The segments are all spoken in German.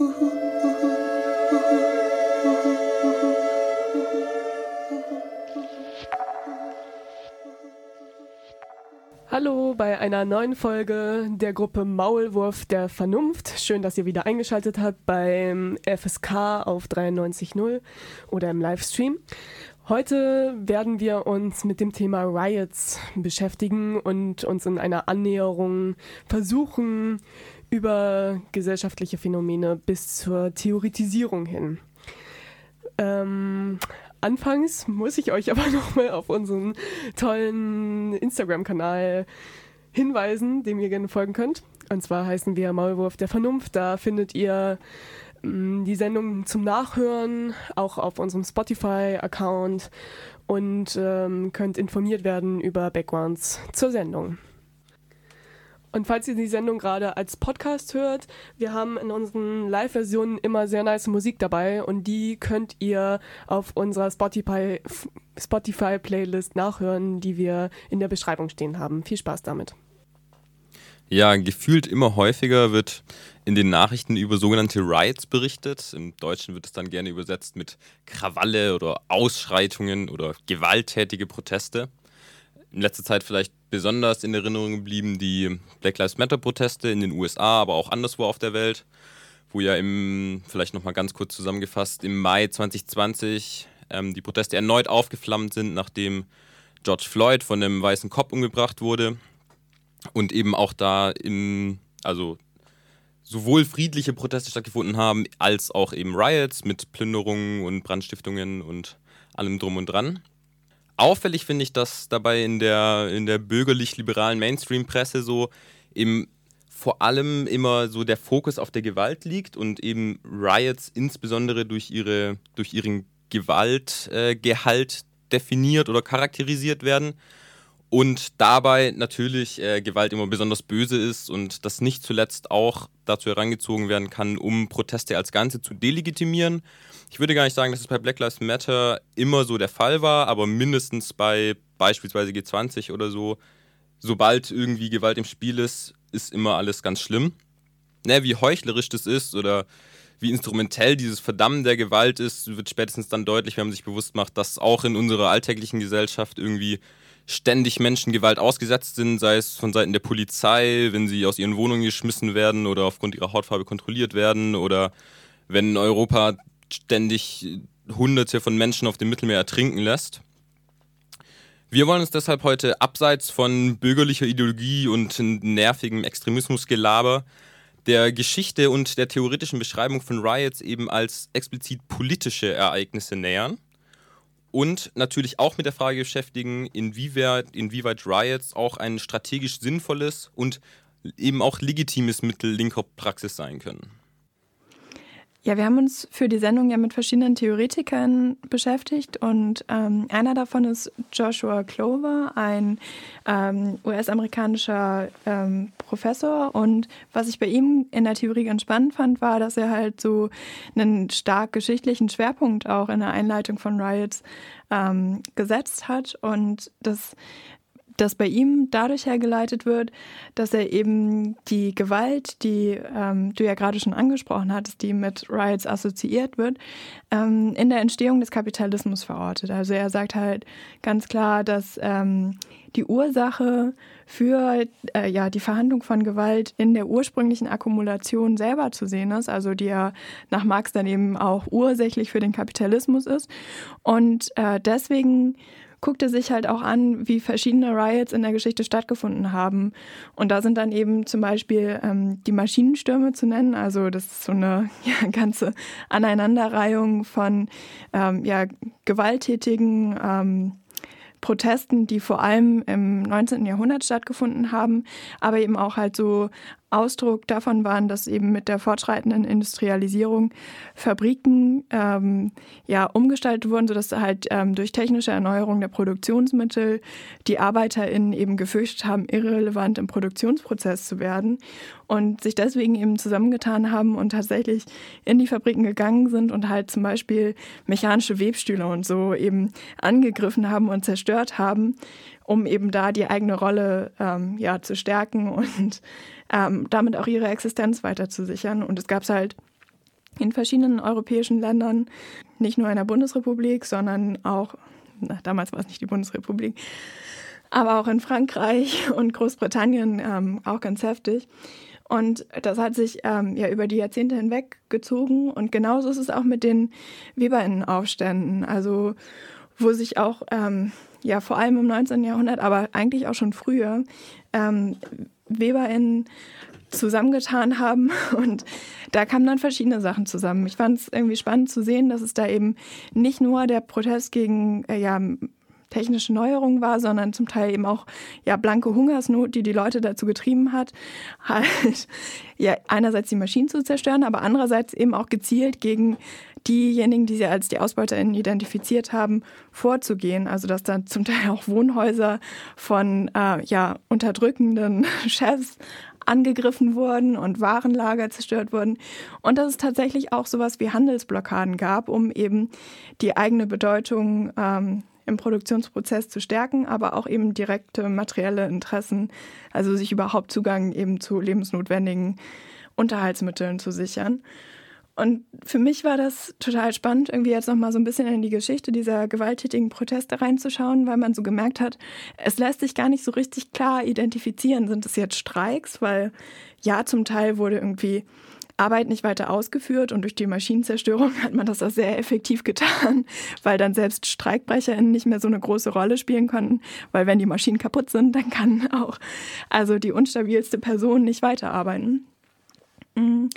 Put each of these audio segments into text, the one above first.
Hallo bei einer neuen Folge der Gruppe Maulwurf der Vernunft. Schön, dass ihr wieder eingeschaltet habt beim FSK auf 93.0 oder im Livestream. Heute werden wir uns mit dem Thema Riots beschäftigen und uns in einer Annäherung versuchen, über gesellschaftliche Phänomene bis zur Theoretisierung hin. Ähm, Anfangs muss ich euch aber nochmal auf unseren tollen Instagram-Kanal hinweisen, dem ihr gerne folgen könnt. Und zwar heißen wir Maulwurf der Vernunft. Da findet ihr mh, mm, die Sendung zum Nachhören, auch auf unserem Spotify-Account und ähm, könnt informiert werden über Backgrounds zur Sendung. Und falls ihr die Sendung gerade als Podcast hört, wir haben in unseren Live-Versionen immer sehr nice Musik dabei und die könnt ihr auf unserer Spotify, Spotify nachhören, die wir in der Beschreibung stehen haben. Viel Spaß damit. Ja, gefühlt immer häufiger wird in den Nachrichten über sogenannte Riots berichtet. Im Deutschen wird es dann gerne übersetzt mit Krawalle oder Ausschreitungen oder gewalttätige Proteste in letzter Zeit vielleicht besonders in Erinnerung geblieben die Black Lives Matter-Proteste in den USA, aber auch anderswo auf der Welt, wo ja im, vielleicht nochmal ganz kurz zusammengefasst, im Mai 2020 ähm, die Proteste erneut aufgeflammt sind, nachdem George Floyd von einem weißen Kopf umgebracht wurde und eben auch da im, also sowohl friedliche Proteste stattgefunden haben, als auch eben Riots mit Plünderungen und Brandstiftungen und allem drum und dran. Auffällig finde ich, dass dabei in der, in der bürgerlich-liberalen Mainstream-Presse so im vor allem immer so der Fokus auf der Gewalt liegt und eben Riots insbesondere durch, ihre, durch ihren Gewaltgehalt äh, definiert oder charakterisiert werden und dabei natürlich äh, Gewalt immer besonders böse ist und das nicht zuletzt auch dazu herangezogen werden kann, um Proteste als Ganze zu delegitimieren ich würde gar nicht sagen, dass es bei Black Lives Matter immer so der Fall war, aber mindestens bei beispielsweise G20 oder so, sobald irgendwie Gewalt im Spiel ist, ist immer alles ganz schlimm. Ne, wie heuchlerisch das ist oder wie instrumentell dieses Verdammen der Gewalt ist, wird spätestens dann deutlich, wenn man sich bewusst macht, dass auch in unserer alltäglichen Gesellschaft irgendwie ständig Menschen Gewalt ausgesetzt sind, sei es von Seiten der Polizei, wenn sie aus ihren Wohnungen geschmissen werden oder aufgrund ihrer Hautfarbe kontrolliert werden oder wenn Europa ständig Hunderte von Menschen auf dem Mittelmeer ertrinken lässt. Wir wollen uns deshalb heute abseits von bürgerlicher Ideologie und nervigem Extremismusgelaber der Geschichte und der theoretischen Beschreibung von Riots eben als explizit politische Ereignisse nähern und natürlich auch mit der Frage beschäftigen, inwieweit, inwieweit Riots auch ein strategisch sinnvolles und eben auch legitimes Mittel linker Praxis sein können. Ja, wir haben uns für die Sendung ja mit verschiedenen Theoretikern beschäftigt und ähm, einer davon ist Joshua Clover, ein ähm, US-amerikanischer ähm, Professor. Und was ich bei ihm in der Theorie ganz spannend fand, war, dass er halt so einen stark geschichtlichen Schwerpunkt auch in der Einleitung von Riots ähm, gesetzt hat und das das bei ihm dadurch hergeleitet wird, dass er eben die Gewalt, die ähm, du ja gerade schon angesprochen hattest, die mit Riots assoziiert wird, ähm, in der Entstehung des Kapitalismus verortet. Also er sagt halt ganz klar, dass ähm, die Ursache für äh, ja, die Verhandlung von Gewalt in der ursprünglichen Akkumulation selber zu sehen ist, also die ja nach Marx dann eben auch ursächlich für den Kapitalismus ist. Und äh, deswegen guckte sich halt auch an, wie verschiedene Riots in der Geschichte stattgefunden haben. Und da sind dann eben zum Beispiel ähm, die Maschinenstürme zu nennen. Also das ist so eine ja, ganze Aneinanderreihung von ähm, ja, gewalttätigen ähm, Protesten, die vor allem im 19. Jahrhundert stattgefunden haben, aber eben auch halt so Ausdruck davon waren, dass eben mit der fortschreitenden Industrialisierung Fabriken ähm, ja umgestaltet wurden, sodass halt ähm, durch technische Erneuerung der Produktionsmittel die ArbeiterInnen eben gefürchtet haben, irrelevant im Produktionsprozess zu werden und sich deswegen eben zusammengetan haben und tatsächlich in die Fabriken gegangen sind und halt zum Beispiel mechanische Webstühle und so eben angegriffen haben und zerstört haben, um eben da die eigene Rolle ähm, ja zu stärken und ähm, damit auch ihre Existenz weiter zu sichern. Und es gab halt in verschiedenen europäischen Ländern, nicht nur in der Bundesrepublik, sondern auch, na, damals war es nicht die Bundesrepublik, aber auch in Frankreich und Großbritannien ähm, auch ganz heftig. Und das hat sich ähm, ja über die Jahrzehnte hinweg gezogen. Und genauso ist es auch mit den Weberinnenaufständen. Also wo sich auch ähm, ja vor allem im 19. Jahrhundert, aber eigentlich auch schon früher ähm, WeberInnen zusammengetan haben und da kamen dann verschiedene Sachen zusammen. Ich fand es irgendwie spannend zu sehen, dass es da eben nicht nur der Protest gegen äh, ja, technische Neuerungen war, sondern zum Teil eben auch ja blanke Hungersnot, die die Leute dazu getrieben hat, halt ja einerseits die Maschinen zu zerstören, aber andererseits eben auch gezielt gegen diejenigen, die sie als die AusbeuterInnen identifiziert haben, vorzugehen. Also dass dann zum Teil auch Wohnhäuser von äh, ja, unterdrückenden Chefs angegriffen wurden und Warenlager zerstört wurden. Und dass es tatsächlich auch sowas wie Handelsblockaden gab, um eben die eigene Bedeutung ähm, im Produktionsprozess zu stärken, aber auch eben direkte materielle Interessen, also sich überhaupt Zugang eben zu lebensnotwendigen Unterhaltsmitteln zu sichern. Und für mich war das total spannend, irgendwie jetzt nochmal so ein bisschen in die Geschichte dieser gewalttätigen Proteste reinzuschauen, weil man so gemerkt hat, es lässt sich gar nicht so richtig klar identifizieren. Sind es jetzt Streiks? Weil ja, zum Teil wurde irgendwie Arbeit nicht weiter ausgeführt und durch die Maschinenzerstörung hat man das auch sehr effektiv getan, weil dann selbst StreikbrecherInnen nicht mehr so eine große Rolle spielen konnten, weil wenn die Maschinen kaputt sind, dann kann auch also die unstabilste Person nicht weiterarbeiten. Mhm.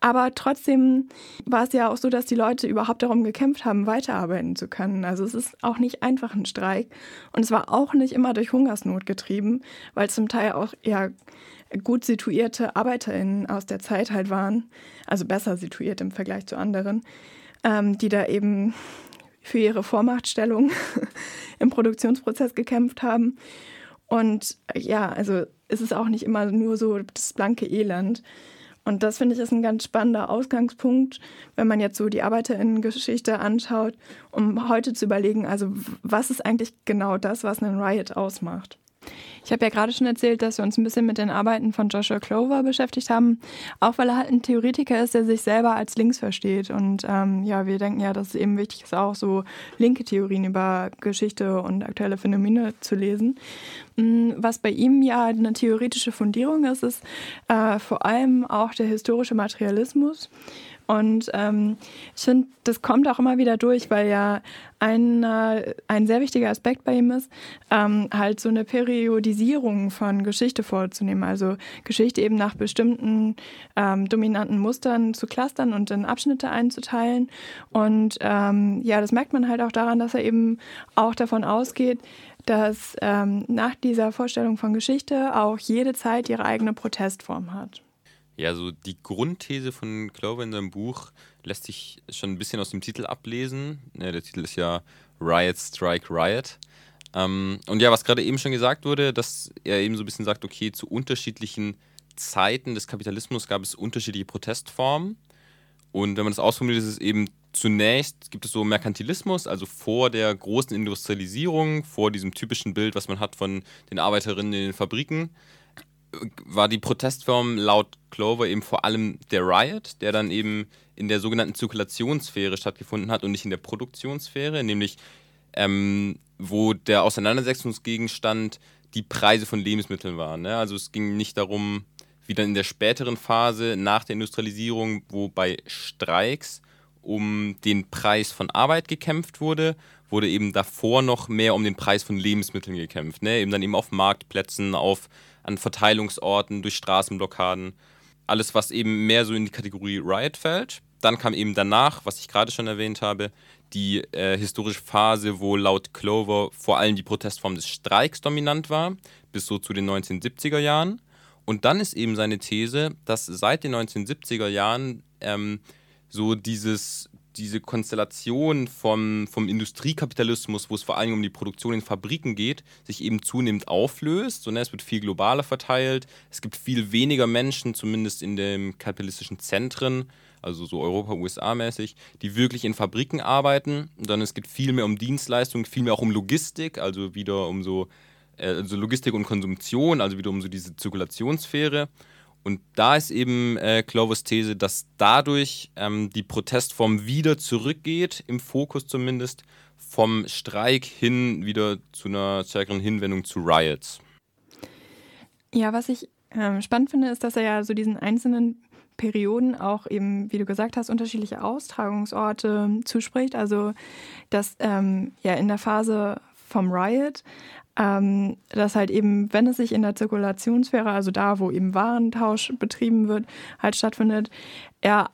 Aber trotzdem war es ja auch so, dass die Leute überhaupt darum gekämpft haben, weiterarbeiten zu können. Also es ist auch nicht einfach ein Streik. Und es war auch nicht immer durch Hungersnot getrieben, weil zum Teil auch ja gut situierte ArbeiterInnen aus der Zeit halt waren, also besser situiert im Vergleich zu anderen, ähm, die da eben für ihre Vormachtstellung im Produktionsprozess gekämpft haben. Und ja, also ist es auch nicht immer nur so das blanke Elend. Und das finde ich ist ein ganz spannender Ausgangspunkt, wenn man jetzt so die Arbeiterinnengeschichte anschaut, um heute zu überlegen, also was ist eigentlich genau das, was einen Riot ausmacht. Ich habe ja gerade schon erzählt, dass wir uns ein bisschen mit den Arbeiten von Joshua Clover beschäftigt haben, auch weil er halt ein Theoretiker ist, der sich selber als links versteht. Und ähm, ja, wir denken ja, dass es eben wichtig ist, auch so linke Theorien über Geschichte und aktuelle Phänomene zu lesen. Mm, was bei ihm ja eine theoretische Fundierung ist, ist äh, vor allem auch der historische Materialismus. Und ähm, ich finde, das kommt auch immer wieder durch, weil ja ein, äh, ein sehr wichtiger Aspekt bei ihm ist, ähm, halt so eine Periodisierung von Geschichte vorzunehmen. Also Geschichte eben nach bestimmten ähm, dominanten Mustern zu clustern und in Abschnitte einzuteilen. Und ähm, ja, das merkt man halt auch daran, dass er eben auch davon ausgeht, dass ähm, nach dieser Vorstellung von Geschichte auch jede Zeit ihre eigene Protestform hat. Ja, so die Grundthese von Clover in seinem Buch lässt sich schon ein bisschen aus dem Titel ablesen. Ja, der Titel ist ja Riot, Strike, Riot. Ähm, und ja, was gerade eben schon gesagt wurde, dass er eben so ein bisschen sagt, okay, zu unterschiedlichen Zeiten des Kapitalismus gab es unterschiedliche Protestformen. Und wenn man das ausformuliert, ist es eben zunächst gibt es so Merkantilismus, also vor der großen Industrialisierung, vor diesem typischen Bild, was man hat von den Arbeiterinnen in den Fabriken war die Protestform laut Clover eben vor allem der Riot, der dann eben in der sogenannten Zirkulationssphäre stattgefunden hat und nicht in der Produktionssphäre, nämlich ähm, wo der Auseinandersetzungsgegenstand die Preise von Lebensmitteln waren. Ne? Also es ging nicht darum, wie dann in der späteren Phase nach der Industrialisierung, wo bei Streiks um den Preis von Arbeit gekämpft wurde, wurde eben davor noch mehr um den Preis von Lebensmitteln gekämpft. Ne? Eben dann eben auf Marktplätzen, auf an Verteilungsorten, durch Straßenblockaden. Alles, was eben mehr so in die Kategorie Riot fällt. Dann kam eben danach, was ich gerade schon erwähnt habe, die äh, historische Phase, wo laut Clover vor allem die Protestform des Streiks dominant war, bis so zu den 1970er Jahren. Und dann ist eben seine These, dass seit den 1970er Jahren ähm, so dieses diese Konstellation vom, vom Industriekapitalismus, wo es vor allem um die Produktion in Fabriken geht, sich eben zunehmend auflöst. Und es wird viel globaler verteilt. Es gibt viel weniger Menschen, zumindest in den kapitalistischen Zentren, also so Europa, USA-mäßig, die wirklich in Fabriken arbeiten. Und dann es geht viel mehr um Dienstleistungen, viel mehr auch um Logistik, also wieder um so äh, also Logistik und Konsumtion, also wieder um so diese Zirkulationssphäre. Und da ist eben äh, Clovers These, dass dadurch ähm, die Protestform wieder zurückgeht, im Fokus zumindest, vom Streik hin wieder zu einer stärkeren Hinwendung zu Riots. Ja, was ich ähm, spannend finde, ist, dass er ja so diesen einzelnen Perioden auch eben, wie du gesagt hast, unterschiedliche Austragungsorte zuspricht. Also, dass ähm, ja in der Phase vom Riot, ähm, dass halt eben, wenn es sich in der Zirkulationssphäre, also da, wo eben Warentausch betrieben wird, halt stattfindet, er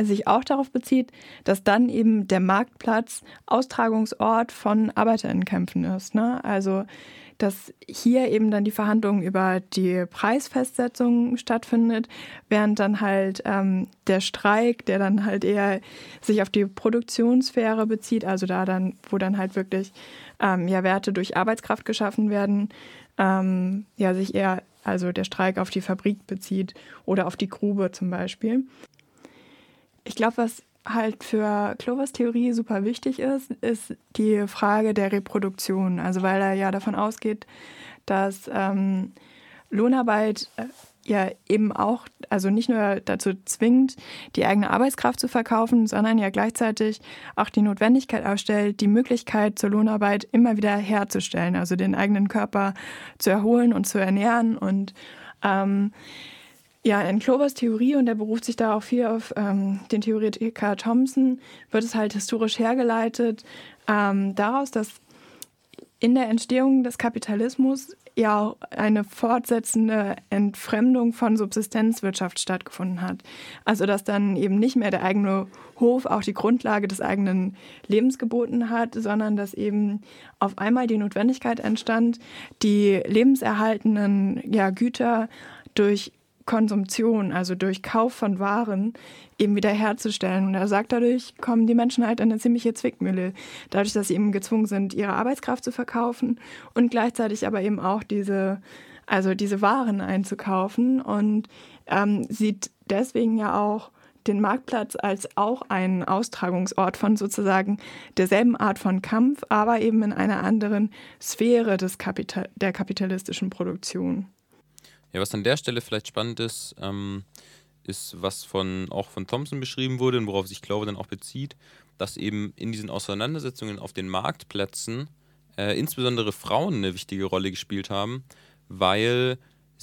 sich auch darauf bezieht, dass dann eben der Marktplatz Austragungsort von Arbeiterinnenkämpfen ist. Ne? Also dass hier eben dann die Verhandlung über die Preisfestsetzung stattfindet, während dann halt ähm, der Streik, der dann halt eher sich auf die Produktionssphäre bezieht, also da dann, wo dann halt wirklich ähm, ja Werte durch Arbeitskraft geschaffen werden, ähm, ja sich eher also der Streik auf die Fabrik bezieht oder auf die Grube zum Beispiel. Ich glaube, was halt für Clovers Theorie super wichtig ist, ist die Frage der Reproduktion. Also weil er ja davon ausgeht, dass ähm, Lohnarbeit äh, ja eben auch, also nicht nur dazu zwingt, die eigene Arbeitskraft zu verkaufen, sondern ja gleichzeitig auch die Notwendigkeit ausstellt, die Möglichkeit zur Lohnarbeit immer wieder herzustellen, also den eigenen Körper zu erholen und zu ernähren. Und ähm, ja, in Clovers Theorie, und er beruft sich da auch viel auf ähm, den Theoretiker Thompson, wird es halt historisch hergeleitet ähm, daraus, dass in der Entstehung des Kapitalismus ja auch eine fortsetzende Entfremdung von Subsistenzwirtschaft stattgefunden hat. Also dass dann eben nicht mehr der eigene Hof auch die Grundlage des eigenen Lebens geboten hat, sondern dass eben auf einmal die Notwendigkeit entstand, die lebenserhaltenden ja, Güter durch Konsumtion, also durch Kauf von Waren, eben wiederherzustellen. Und er sagt, dadurch kommen die Menschen halt in eine ziemliche Zwickmühle. Dadurch, dass sie eben gezwungen sind, ihre Arbeitskraft zu verkaufen und gleichzeitig aber eben auch diese, also diese Waren einzukaufen. Und ähm, sieht deswegen ja auch den Marktplatz als auch einen Austragungsort von sozusagen derselben Art von Kampf, aber eben in einer anderen Sphäre des Kapital der kapitalistischen Produktion. Ja, was an der Stelle vielleicht spannend ist, ähm, ist, was von, auch von Thompson beschrieben wurde und worauf sich Glaube dann auch bezieht, dass eben in diesen Auseinandersetzungen auf den Marktplätzen äh, insbesondere Frauen eine wichtige Rolle gespielt haben, weil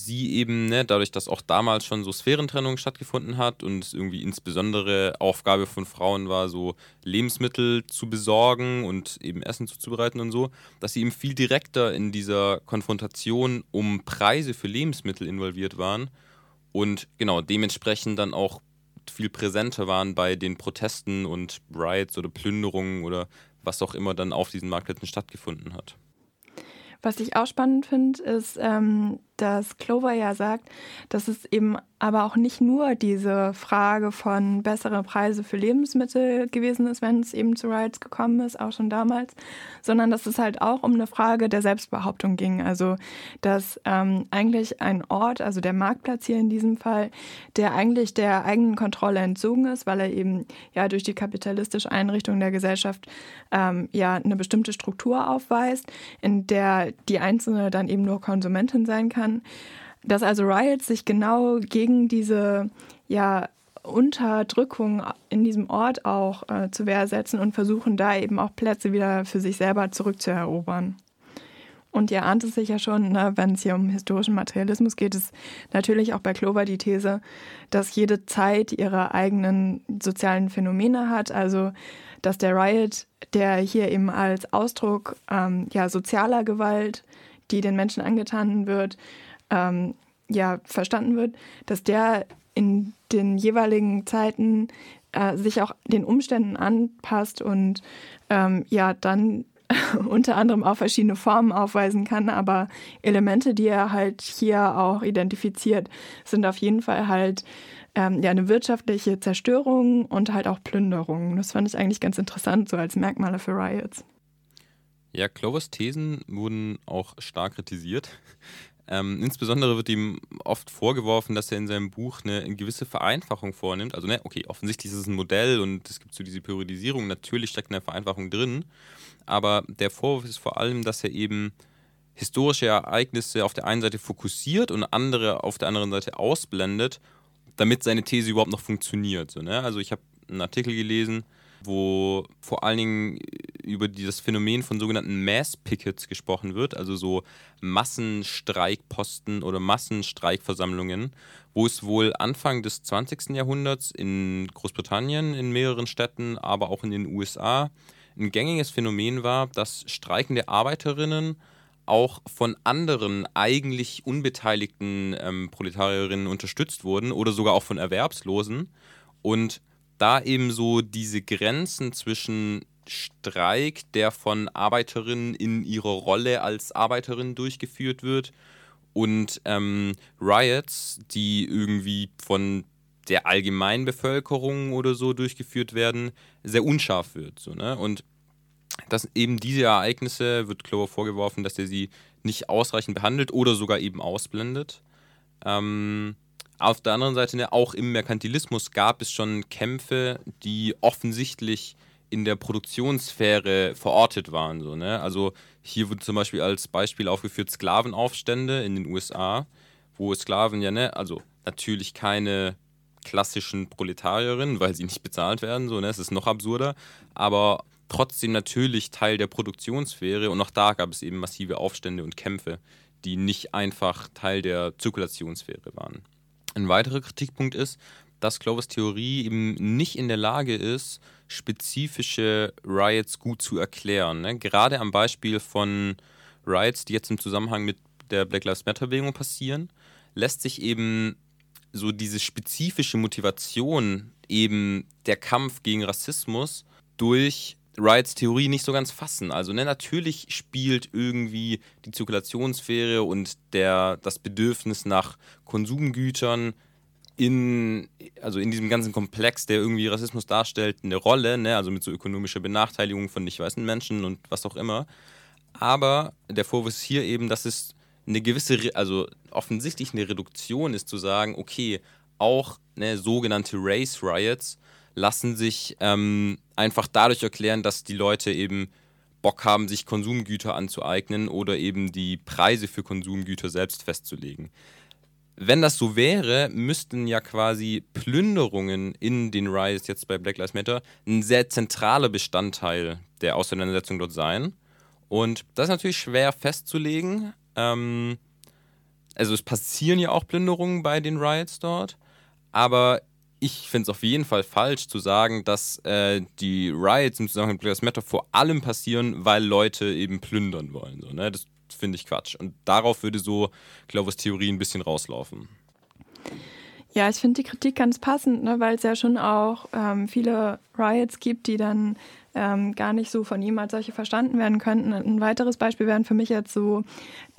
sie eben, ne, dadurch, dass auch damals schon so Sphärentrennung stattgefunden hat und es irgendwie insbesondere Aufgabe von Frauen war, so Lebensmittel zu besorgen und eben Essen zuzubereiten und so, dass sie eben viel direkter in dieser Konfrontation um Preise für Lebensmittel involviert waren und genau dementsprechend dann auch viel präsenter waren bei den Protesten und Riots oder Plünderungen oder was auch immer dann auf diesen Marktplätzen stattgefunden hat. Was ich auch spannend finde, ist, ähm, dass Clover ja sagt, dass es eben aber auch nicht nur diese Frage von bessere Preise für Lebensmittel gewesen ist, wenn es eben zu Riots gekommen ist, auch schon damals, sondern dass es halt auch um eine Frage der Selbstbehauptung ging. Also, dass ähm, eigentlich ein Ort, also der Marktplatz hier in diesem Fall, der eigentlich der eigenen Kontrolle entzogen ist, weil er eben ja durch die kapitalistische Einrichtung der Gesellschaft ähm, ja eine bestimmte Struktur aufweist, in der die Einzelne dann eben nur Konsumentin sein kann kann, dass also Riots sich genau gegen diese ja, Unterdrückung in diesem Ort auch äh, zu Wehr setzen und versuchen da eben auch Plätze wieder für sich selber zurückzuerobern. Und ihr ahnt es sicher schon, ne, wenn es hier um historischen Materialismus geht, ist natürlich auch bei Clover die These, dass jede Zeit ihre eigenen sozialen Phänomene hat. Also, dass der Riot, der hier eben als Ausdruck ähm, ja, sozialer Gewalt die den Menschen angetan wird, ähm, ja, verstanden wird, dass der in den jeweiligen Zeiten äh, sich auch den Umständen anpasst und ähm, ja, dann unter anderem auch verschiedene Formen aufweisen kann, aber Elemente, die er halt hier auch identifiziert, sind auf jeden Fall halt ähm, ja eine wirtschaftliche Zerstörung und halt auch Plünderung. Das fand ich eigentlich ganz interessant, so als Merkmale für Riots. Ja, Clovers Thesen wurden auch stark kritisiert. Ähm, insbesondere wird ihm oft vorgeworfen, dass er in seinem Buch eine, eine gewisse Vereinfachung vornimmt. Also, ne, okay, offensichtlich ist es ein Modell und es gibt so diese Periodisierung. Natürlich steckt eine Vereinfachung drin. Aber der Vorwurf ist vor allem, dass er eben historische Ereignisse auf der einen Seite fokussiert und andere auf der anderen Seite ausblendet, damit seine These überhaupt noch funktioniert. So, ne? Also ich habe einen Artikel gelesen, wo vor allen Dingen über dieses Phänomen von sogenannten Mass Pickets gesprochen wird, also so Massenstreikposten oder Massenstreikversammlungen, wo es wohl Anfang des 20. Jahrhunderts in Großbritannien, in mehreren Städten, aber auch in den USA ein gängiges Phänomen war, dass streikende Arbeiterinnen auch von anderen eigentlich unbeteiligten ähm, Proletarierinnen unterstützt wurden oder sogar auch von Erwerbslosen. Und da eben so diese Grenzen zwischen Streik, der von Arbeiterinnen in ihrer Rolle als Arbeiterin durchgeführt wird, und ähm, Riots, die irgendwie von der Allgemeinbevölkerung oder so durchgeführt werden, sehr unscharf wird. So, ne? Und dass eben diese Ereignisse wird Clover vorgeworfen, dass er sie nicht ausreichend behandelt oder sogar eben ausblendet. Ähm, auf der anderen Seite, ne, auch im Merkantilismus gab es schon Kämpfe, die offensichtlich in der Produktionssphäre verortet waren. So, ne? Also hier wird zum Beispiel als Beispiel aufgeführt Sklavenaufstände in den USA, wo Sklaven ja, ne, also natürlich keine klassischen Proletarierinnen, weil sie nicht bezahlt werden, so, ne, es ist noch absurder, aber trotzdem natürlich Teil der Produktionssphäre und auch da gab es eben massive Aufstände und Kämpfe, die nicht einfach Teil der Zirkulationssphäre waren. Ein weiterer Kritikpunkt ist, dass Clovers Theorie eben nicht in der Lage ist, spezifische Riots gut zu erklären. Ne? Gerade am Beispiel von Riots, die jetzt im Zusammenhang mit der Black Lives Matter-Bewegung passieren, lässt sich eben so diese spezifische Motivation, eben der Kampf gegen Rassismus, durch Riots Theorie nicht so ganz fassen. Also ne, natürlich spielt irgendwie die Zirkulationssphäre und der, das Bedürfnis nach Konsumgütern in, also in diesem ganzen Komplex, der irgendwie Rassismus darstellt, eine Rolle, ne? also mit so ökonomischer Benachteiligung von nicht weißen Menschen und was auch immer. Aber der Vorwurf ist hier eben, dass es eine gewisse, also offensichtlich eine Reduktion ist, zu sagen, okay, auch ne, sogenannte Race Riots lassen sich ähm, einfach dadurch erklären, dass die Leute eben Bock haben, sich Konsumgüter anzueignen oder eben die Preise für Konsumgüter selbst festzulegen. Wenn das so wäre, müssten ja quasi Plünderungen in den Riots jetzt bei Black Lives Matter ein sehr zentraler Bestandteil der Auseinandersetzung dort sein. Und das ist natürlich schwer festzulegen. Ähm, also es passieren ja auch Plünderungen bei den Riots dort, aber ich finde es auf jeden Fall falsch zu sagen, dass äh, die Riots im Zusammenhang mit Black Lives Matter vor allem passieren, weil Leute eben plündern wollen. So, ne? Das finde ich Quatsch. Und darauf würde so Clovers Theorie ein bisschen rauslaufen. Ja, ich finde die Kritik ganz passend, ne, weil es ja schon auch ähm, viele Riots gibt, die dann ähm, gar nicht so von ihm als solche verstanden werden könnten. Ein weiteres Beispiel wären für mich jetzt so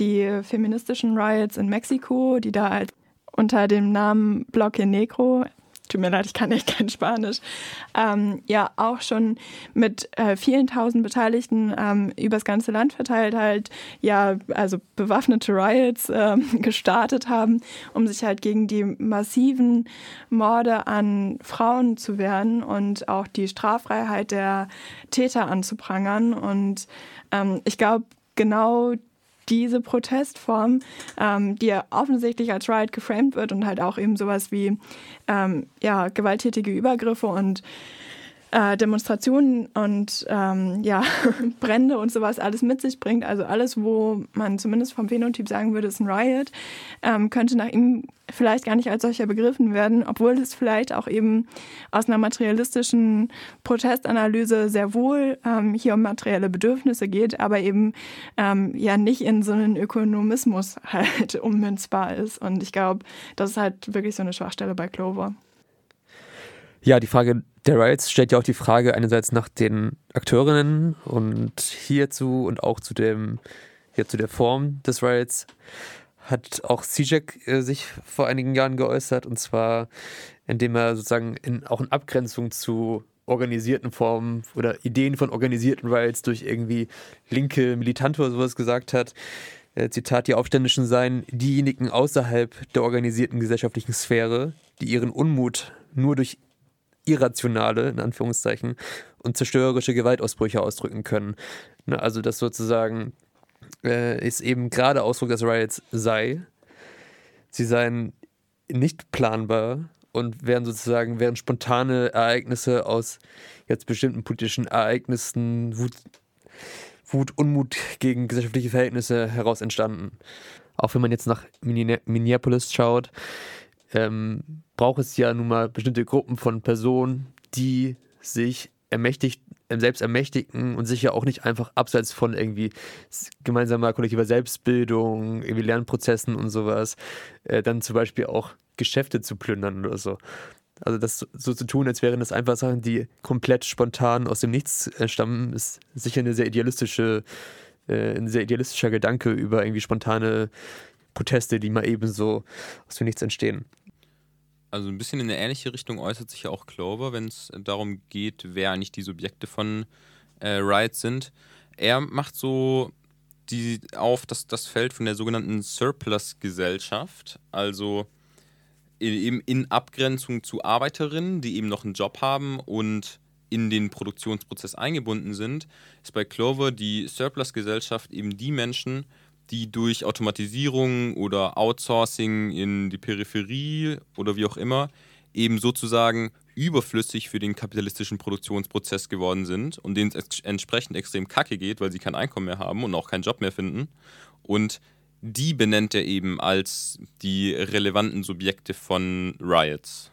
die feministischen Riots in Mexiko, die da als unter dem Namen Bloque Negro tut mir leid, ich kann echt kein Spanisch, ähm, ja auch schon mit äh, vielen tausend Beteiligten ähm, übers ganze Land verteilt halt, ja, also bewaffnete Riots äh, gestartet haben, um sich halt gegen die massiven Morde an Frauen zu wehren und auch die Straffreiheit der Täter anzuprangern. Und ähm, ich glaube, genau diese Protestform, ähm, die ja offensichtlich als Riot geframed wird und halt auch eben sowas wie ähm, ja, gewalttätige Übergriffe und äh, Demonstrationen und ähm, ja, Brände und sowas alles mit sich bringt. Also alles, wo man zumindest vom Phänotyp sagen würde, ist ein Riot, ähm, könnte nach ihm vielleicht gar nicht als solcher begriffen werden, obwohl es vielleicht auch eben aus einer materialistischen Protestanalyse sehr wohl ähm, hier um materielle Bedürfnisse geht, aber eben ähm, ja nicht in so einen Ökonomismus halt ummünzbar ist. Und ich glaube, das ist halt wirklich so eine Schwachstelle bei Clover. Ja, die Frage der Riots stellt ja auch die Frage einerseits nach den Akteurinnen und hierzu und auch zu dem, ja, zu der Form des Riots hat auch Sijek äh, sich vor einigen Jahren geäußert und zwar indem er sozusagen in, auch in Abgrenzung zu organisierten Formen oder Ideen von organisierten Riots durch irgendwie linke Militante oder sowas gesagt hat. Äh, Zitat, die Aufständischen seien diejenigen außerhalb der organisierten gesellschaftlichen Sphäre, die ihren Unmut nur durch irrationale, in Anführungszeichen, und zerstörerische Gewaltausbrüche ausdrücken können. Ne, also dass sozusagen äh, ist eben gerade Ausdruck des Riots sei. Sie seien nicht planbar und wären sozusagen, wären spontane Ereignisse aus jetzt bestimmten politischen Ereignissen, Wut, Wut, Unmut gegen gesellschaftliche Verhältnisse heraus entstanden. Auch wenn man jetzt nach Minneapolis schaut, ähm, braucht es ja nun mal bestimmte Gruppen von Personen, die sich ermächtigt, äh, selbst ermächtigen und sich ja auch nicht einfach abseits von irgendwie gemeinsamer kollektiver Selbstbildung, irgendwie Lernprozessen und sowas, äh, dann zum Beispiel auch Geschäfte zu plündern oder so. Also das so zu tun, als wären das einfach Sachen, die komplett spontan aus dem Nichts äh, stammen, ist sicher eine sehr idealistische, äh, ein sehr idealistischer Gedanke über irgendwie spontane Proteste, die mal eben so aus dem Nichts entstehen. Also ein bisschen in eine ähnliche Richtung äußert sich ja auch Clover, wenn es darum geht, wer eigentlich die Subjekte von äh, Riot sind. Er macht so die auf das, das Feld von der sogenannten Surplus-Gesellschaft, also eben in Abgrenzung zu Arbeiterinnen, die eben noch einen Job haben und in den Produktionsprozess eingebunden sind, ist bei Clover die Surplus-Gesellschaft eben die Menschen, die durch Automatisierung oder Outsourcing in die Peripherie oder wie auch immer eben sozusagen überflüssig für den kapitalistischen Produktionsprozess geworden sind und denen es entsprechend extrem kacke geht, weil sie kein Einkommen mehr haben und auch keinen Job mehr finden. Und die benennt er eben als die relevanten Subjekte von Riots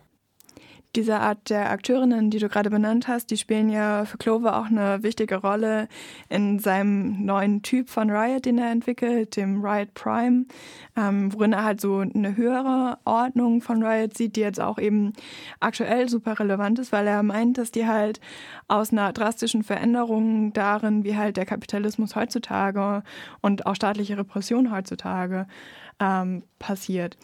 diese Art der Akteurinnen, die du gerade benannt hast, die spielen ja für Clover auch eine wichtige Rolle in seinem neuen Typ von Riot, den er entwickelt, dem Riot Prime, ähm, worin er halt so eine höhere Ordnung von Riot sieht, die jetzt auch eben aktuell super relevant ist, weil er meint, dass die halt aus einer drastischen Veränderung darin, wie halt der Kapitalismus heutzutage und auch staatliche Repression heutzutage ähm, passiert.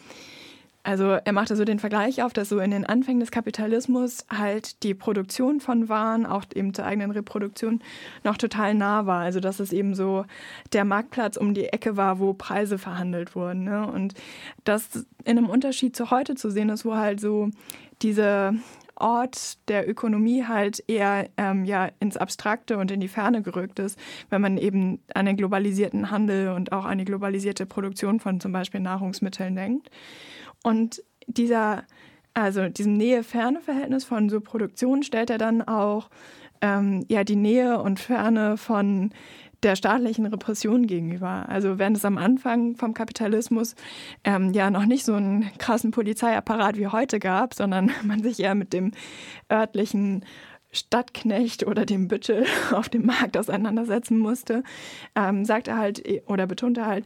Also er macht also den Vergleich auf, dass so in den Anfängen des Kapitalismus halt die Produktion von Waren, auch eben zur eigenen Reproduktion, noch total nah war. Also dass es eben so der Marktplatz um die Ecke war, wo Preise verhandelt wurden. Ne? Und das in einem Unterschied zu heute zu sehen ist, wo halt so diese Ort der Ökonomie halt eher ähm, ja, ins Abstrakte und in die Ferne gerückt ist, wenn man eben an den globalisierten Handel und auch an die globalisierte Produktion von zum Beispiel Nahrungsmitteln denkt. Und dieser, also diesem Nähe-Ferne-Verhältnis von so Produktion stellt er dann auch ähm, ja, die Nähe und Ferne von der staatlichen Repression gegenüber. Also während es am Anfang vom Kapitalismus ähm, ja noch nicht so einen krassen Polizeiapparat wie heute gab, sondern man sich eher mit dem örtlichen Stadtknecht oder dem Büttel auf dem Markt auseinandersetzen musste, ähm, sagt er halt oder betont er halt,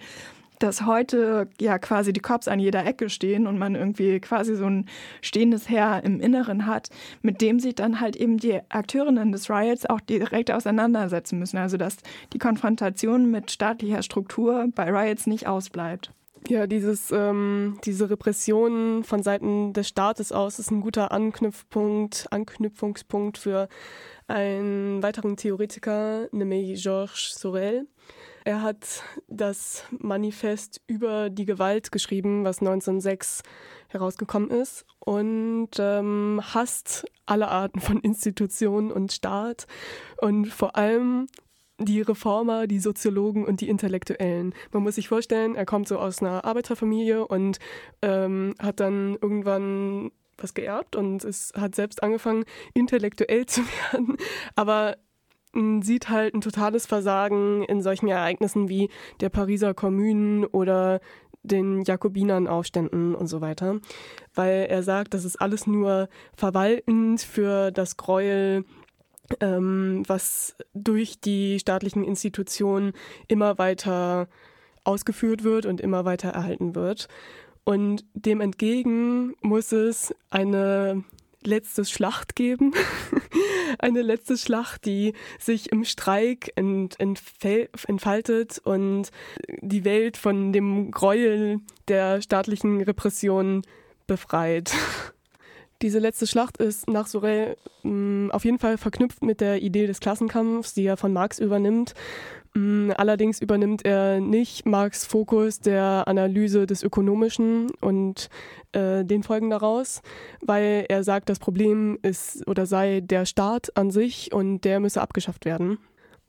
dass heute ja quasi die Cops an jeder Ecke stehen und man irgendwie quasi so ein stehendes Heer im Inneren hat, mit dem sich dann halt eben die Akteurinnen des Riots auch direkt auseinandersetzen müssen. Also dass die Konfrontation mit staatlicher Struktur bei Riots nicht ausbleibt. Ja, dieses, ähm, diese Repression von Seiten des Staates aus ist ein guter Anknüpfpunkt, Anknüpfungspunkt für einen weiteren Theoretiker, nämlich Georges Sorel. Er hat das Manifest über die Gewalt geschrieben, was 1906 herausgekommen ist und ähm, hasst alle Arten von Institutionen und Staat und vor allem die Reformer, die Soziologen und die Intellektuellen. Man muss sich vorstellen, er kommt so aus einer Arbeiterfamilie und ähm, hat dann irgendwann was geerbt und es hat selbst angefangen, intellektuell zu werden. Aber sieht halt ein totales Versagen in solchen Ereignissen wie der Pariser Kommunen oder den Jakobinern-Aufständen und so weiter, weil er sagt, das ist alles nur verwaltend für das Gräuel, ähm, was durch die staatlichen Institutionen immer weiter ausgeführt wird und immer weiter erhalten wird. Und dem entgegen muss es eine letzte Schlacht geben. eine letzte Schlacht, die sich im Streik ent, entfaltet und die Welt von dem Gräuel der staatlichen Repression befreit. Diese letzte Schlacht ist nach Sorel mh, mm, auf jeden Fall verknüpft mit der Idee des Klassenkampfs, die er von Marx übernimmt. Mm, allerdings übernimmt er nicht Marx Fokus der Analyse des Ökonomischen und äh, den Folgen daraus, weil er sagt, das Problem ist oder sei der Staat an sich und der müsse abgeschafft werden.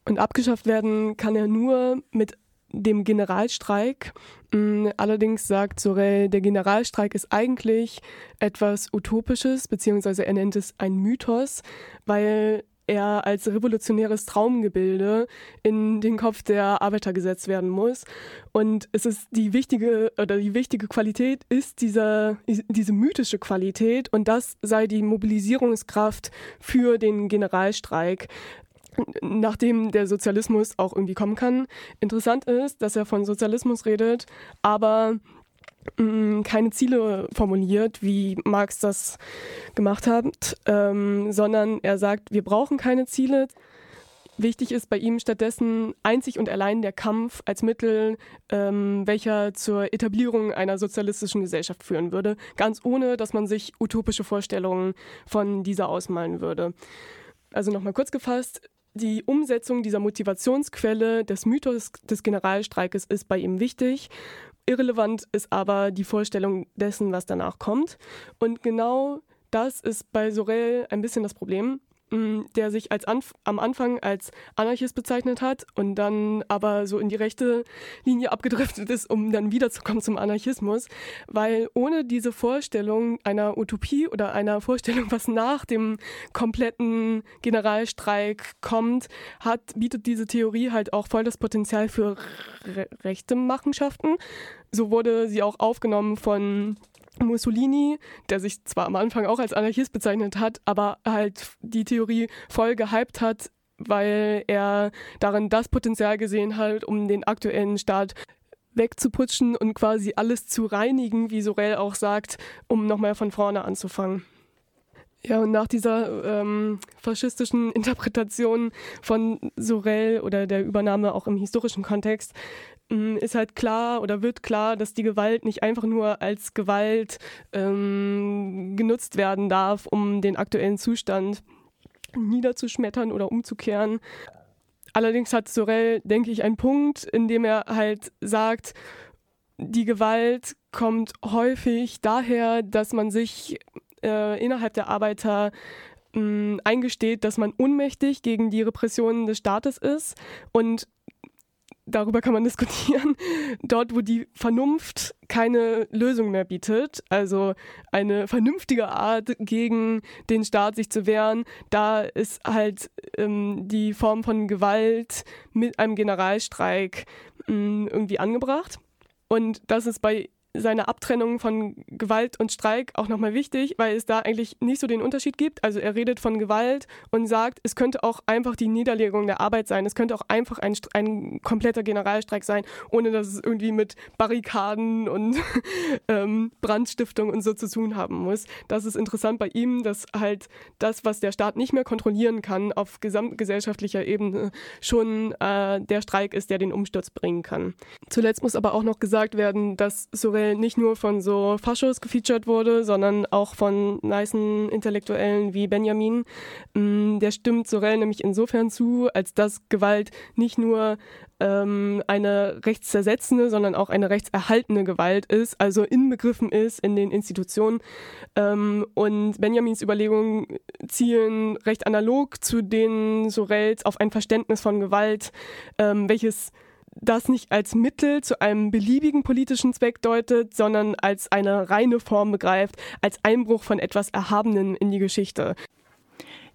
Und abgeschafft werden kann er nur mit dem Generalstreik. Mm, allerdings sagt Sorel, der Generalstreik ist eigentlich etwas Utopisches, beziehungsweise er nennt es ein Mythos, weil er als revolutionäres Traumgebilde in den Kopf der Arbeiter gesetzt werden muss. Und es ist die wichtige oder die wichtige Qualität ist dieser, diese mythische Qualität und das sei die Mobilisierungskraft für den Generalstreik nachdem der Sozialismus auch irgendwie kommen kann. Interessant ist, dass er von Sozialismus redet, aber keine Ziele formuliert, wie Marx das gemacht hat, ähm, sondern er sagt, wir brauchen keine Ziele. Wichtig ist bei ihm stattdessen einzig und allein der Kampf als Mittel, ähm, welcher zur Etablierung einer sozialistischen Gesellschaft führen würde, ganz ohne, dass man sich utopische Vorstellungen von dieser ausmalen würde. Also nochmal kurz gefasst, die Umsetzung dieser Motivationsquelle des Mythos des Generalstreikes ist bei ihm wichtig. Irrelevant ist aber die Vorstellung dessen, was danach kommt. Und genau das ist bei Sorel ein bisschen das Problem. Mm, der sich als Anf am Anfang als Anarchist bezeichnet hat und dann aber so in die rechte Linie abgedriftet ist, um dann wiederzukommen zum Anarchismus, weil ohne diese Vorstellung einer Utopie oder einer Vorstellung, was nach dem kompletten Generalstreik kommt, hat, bietet diese Theorie halt auch voll das Potenzial für re rechte Machenschaften. So wurde sie auch aufgenommen von Mussolini, der sich zwar am Anfang auch als Anarchist bezeichnet hat, aber halt die Theorie voll gehypt hat, weil er darin das Potenzial gesehen hat, um den aktuellen Staat wegzuputschen und quasi alles zu reinigen, wie Sorel auch sagt, um nochmal von vorne anzufangen. Ja, und nach dieser ähm, faschistischen Interpretation von Sorel oder der Übernahme auch im historischen Kontext ist halt klar oder wird klar, dass die Gewalt nicht einfach nur als Gewalt ähm, genutzt werden darf, um den aktuellen Zustand niederzuschmettern oder umzukehren. Allerdings hat Sorel, denke ich, einen Punkt, in dem er halt sagt, die Gewalt kommt häufig daher, dass man sich äh, innerhalb der Arbeiter mh, mm, eingesteht, dass man unmächtig gegen die Repressionen des Staates ist und darüber kann man diskutieren, dort, wo die Vernunft keine Lösung mehr bietet, also eine vernünftige Art gegen den Staat sich zu wehren, da ist halt ähm, die Form von Gewalt mit einem Generalstreik ähm, irgendwie angebracht. Und das ist bei seine Abtrennung von Gewalt und Streik auch nochmal wichtig, weil es da eigentlich nicht so den Unterschied gibt. Also er redet von Gewalt und sagt, es könnte auch einfach die Niederlegung der Arbeit sein. Es könnte auch einfach ein, ein kompletter Generalstreik sein, ohne dass es irgendwie mit Barrikaden und ähm, Brandstiftung und so zu tun haben muss. Das ist interessant bei ihm, dass halt das, was der Staat nicht mehr kontrollieren kann, auf gesamtgesellschaftlicher Ebene schon äh, der Streik ist, der den Umsturz bringen kann. Zuletzt muss aber auch noch gesagt werden, dass Sorel Sorel nicht nur von so Faschos gefeatured wurde, sondern auch von nicen Intellektuellen wie Benjamin. Mm, der stimmt Sorel nämlich insofern zu, als dass Gewalt nicht nur ähm, eine rechtszersetzende, sondern auch eine rechtserhaltende Gewalt ist, also inbegriffen ist in den Institutionen. Ähm, und Benjamins Überlegungen zielen recht analog zu den Sorels auf ein Verständnis von Gewalt, ähm, welches das nicht als Mittel zu einem beliebigen politischen Zweck deutet, sondern als eine reine Form begreift, als Einbruch von etwas Erhabenen in die Geschichte.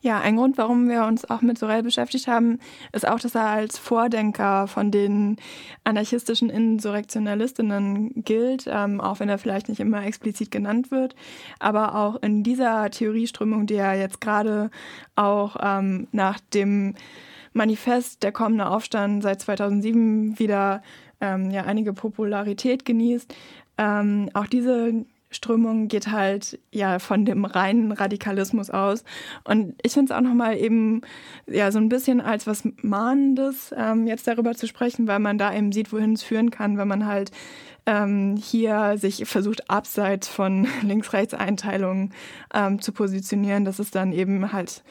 Ja, ein Grund, warum wir uns auch mit Sorel beschäftigt haben, ist auch, dass er als Vordenker von den anarchistischen Insurrektionalistinnen gilt, ähm, auch wenn er vielleicht nicht immer explizit genannt wird. Aber auch in dieser Theorieströmung, die er jetzt gerade auch ähm, nach dem Manifest, der kommende Aufstand seit 2007 wieder ähm, ja, einige Popularität genießt. Ähm, auch diese Strömung geht halt ja von dem reinen Radikalismus aus. Und ich finde es auch nochmal eben ja so ein bisschen als was Mahnendes, ähm, jetzt darüber zu sprechen, weil man da eben sieht, wohin es führen kann, wenn man halt ähm, hier sich versucht, abseits von Links-Rechts-Einteilungen ähm, zu positionieren. Das ist dann eben halt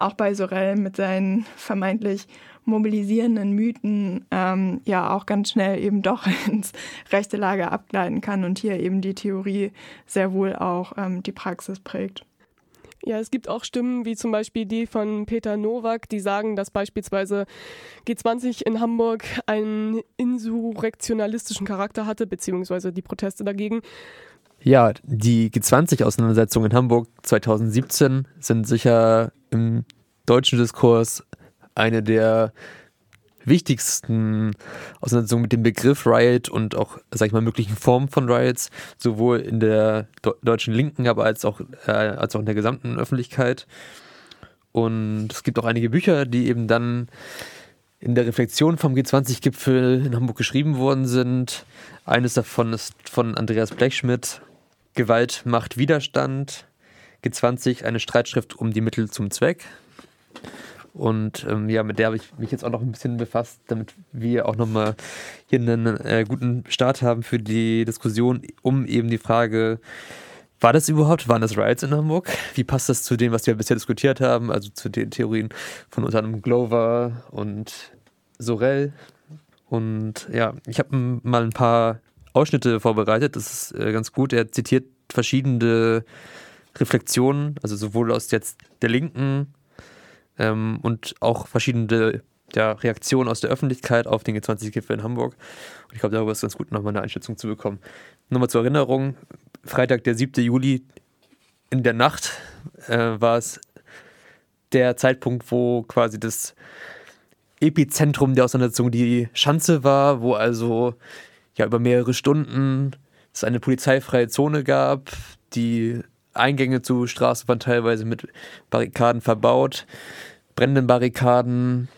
auch bei Sorel mit seinen vermeintlich mobilisierenden Mythen ähm, ja auch ganz schnell eben doch ins rechte Lager abgleiten kann und hier eben die Theorie sehr wohl auch ähm, die Praxis prägt. Ja, es gibt auch Stimmen wie zum Beispiel die von Peter Nowak, die sagen, dass beispielsweise G20 in Hamburg einen insurrektionalistischen Charakter hatte, beziehungsweise die Proteste dagegen. Ja, die G20-Auseinandersetzungen in Hamburg 2017 sind sicher im deutschen Diskurs eine der wichtigsten Auseinandersetzungen mit dem Begriff Riot und auch, sag ich mal, möglichen Formen von Riots, sowohl in der deutschen Linken, aber als auch, äh, als auch in der gesamten Öffentlichkeit. Und es gibt auch einige Bücher, die eben dann in der Reflexion vom G20-Gipfel in Hamburg geschrieben worden sind. Eines davon ist von Andreas Blechschmidt, Gewalt macht Widerstand. G20, eine Streitschrift um die Mittel zum Zweck. Und ähm, ja, mit der habe ich mich jetzt auch noch ein bisschen befasst, damit wir auch nochmal hier einen äh, guten Start haben für die Diskussion um eben die Frage, war das überhaupt, waren das Riots in Hamburg? Wie passt das zu dem, was wir bisher diskutiert haben, also zu den Theorien von unter anderem Glover und Sorel? Und ja, ich habe mal ein paar Ausschnitte vorbereitet, das ist äh, ganz gut. Er zitiert verschiedene Reflexionen, also sowohl aus jetzt der Linken ähm, und auch verschiedene ja, Reaktionen aus der Öffentlichkeit auf den G20-Gipfel in Hamburg. Und ich glaube, darüber ist ganz gut, nochmal eine Einschätzung zu bekommen. Nochmal zur Erinnerung: Freitag, der 7. Juli in der Nacht äh, war es der Zeitpunkt, wo quasi das Epizentrum der Auseinandersetzung die Schanze war, wo also ja über mehrere Stunden es eine polizeifreie Zone gab, die Eingänge zu Straßen waren teilweise mit Barrikaden verbaut, brennenden Barrikaden.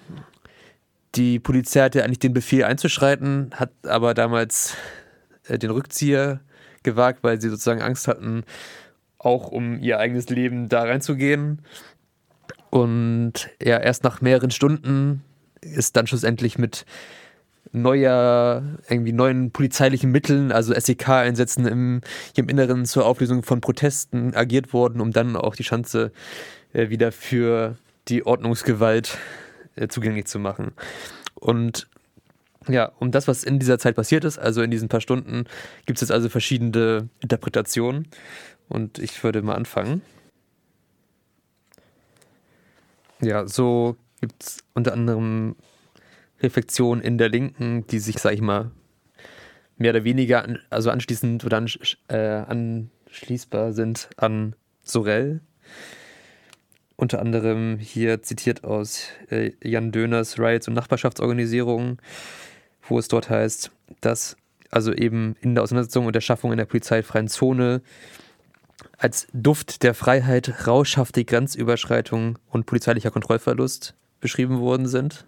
Die Polizei hatte eigentlich den Befehl einzuschreiten, hat aber damals äh, den Rückzieher gewagt, weil sie sozusagen Angst hatten, auch um ihr eigenes Leben da reinzugehen. Und ja, erst nach mehreren Stunden ist dann schlussendlich mit neuer, irgendwie neuen polizeilichen Mitteln, also SEK-Einsätzen im, im Inneren zur Auflösung von Protesten agiert worden, um dann auch die Schanze äh, wieder für die Ordnungsgewalt äh, zugänglich zu machen. Und ja, um das, was in dieser Zeit passiert ist, also in diesen paar Stunden, gibt es jetzt also verschiedene Interpretationen. Und ich würde mal anfangen. Ja, so gibt es unter anderem Reflexion in der Linken, die sich, sag ich mal, mehr oder weniger an, also anschließend oder an, äh, anschließbar sind an Sorel. Unter anderem hier zitiert aus äh, Jan Döners Riots und Nachbarschaftsorganisierungen, wo es dort heißt, dass also eben in der Auseinandersetzung und der Schaffung in der polizeifreien Zone als Duft der Freiheit rauschhafte Grenzüberschreitung und polizeilicher Kontrollverlust beschrieben worden sind.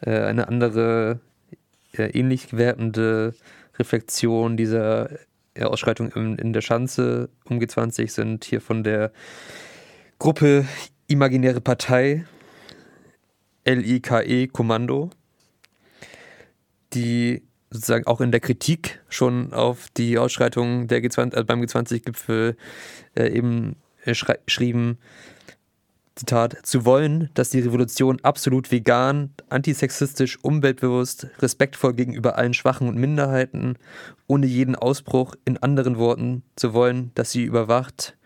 Äh, eine andere äh, ähnlich wertende Reflexion dieser äh, Ausschreitung in, in der Schanze um G20 sind hier von der Gruppe Imaginäre Partei, LIKE Kommando, die sozusagen auch in der Kritik schon auf die Ausschreitungen der G20, äh, beim G20-Gipfel äh, eben äh, schrieben, Zitat, zu wollen, dass die Revolution absolut vegan, antisexistisch, umweltbewusst, respektvoll gegenüber allen Schwachen und Minderheiten, ohne jeden Ausbruch, in anderen Worten, zu wollen, dass sie überwacht,